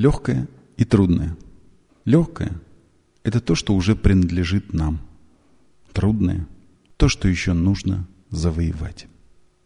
Легкое и трудное. Легкое – это то, что уже принадлежит нам. Трудное – то, что еще нужно завоевать.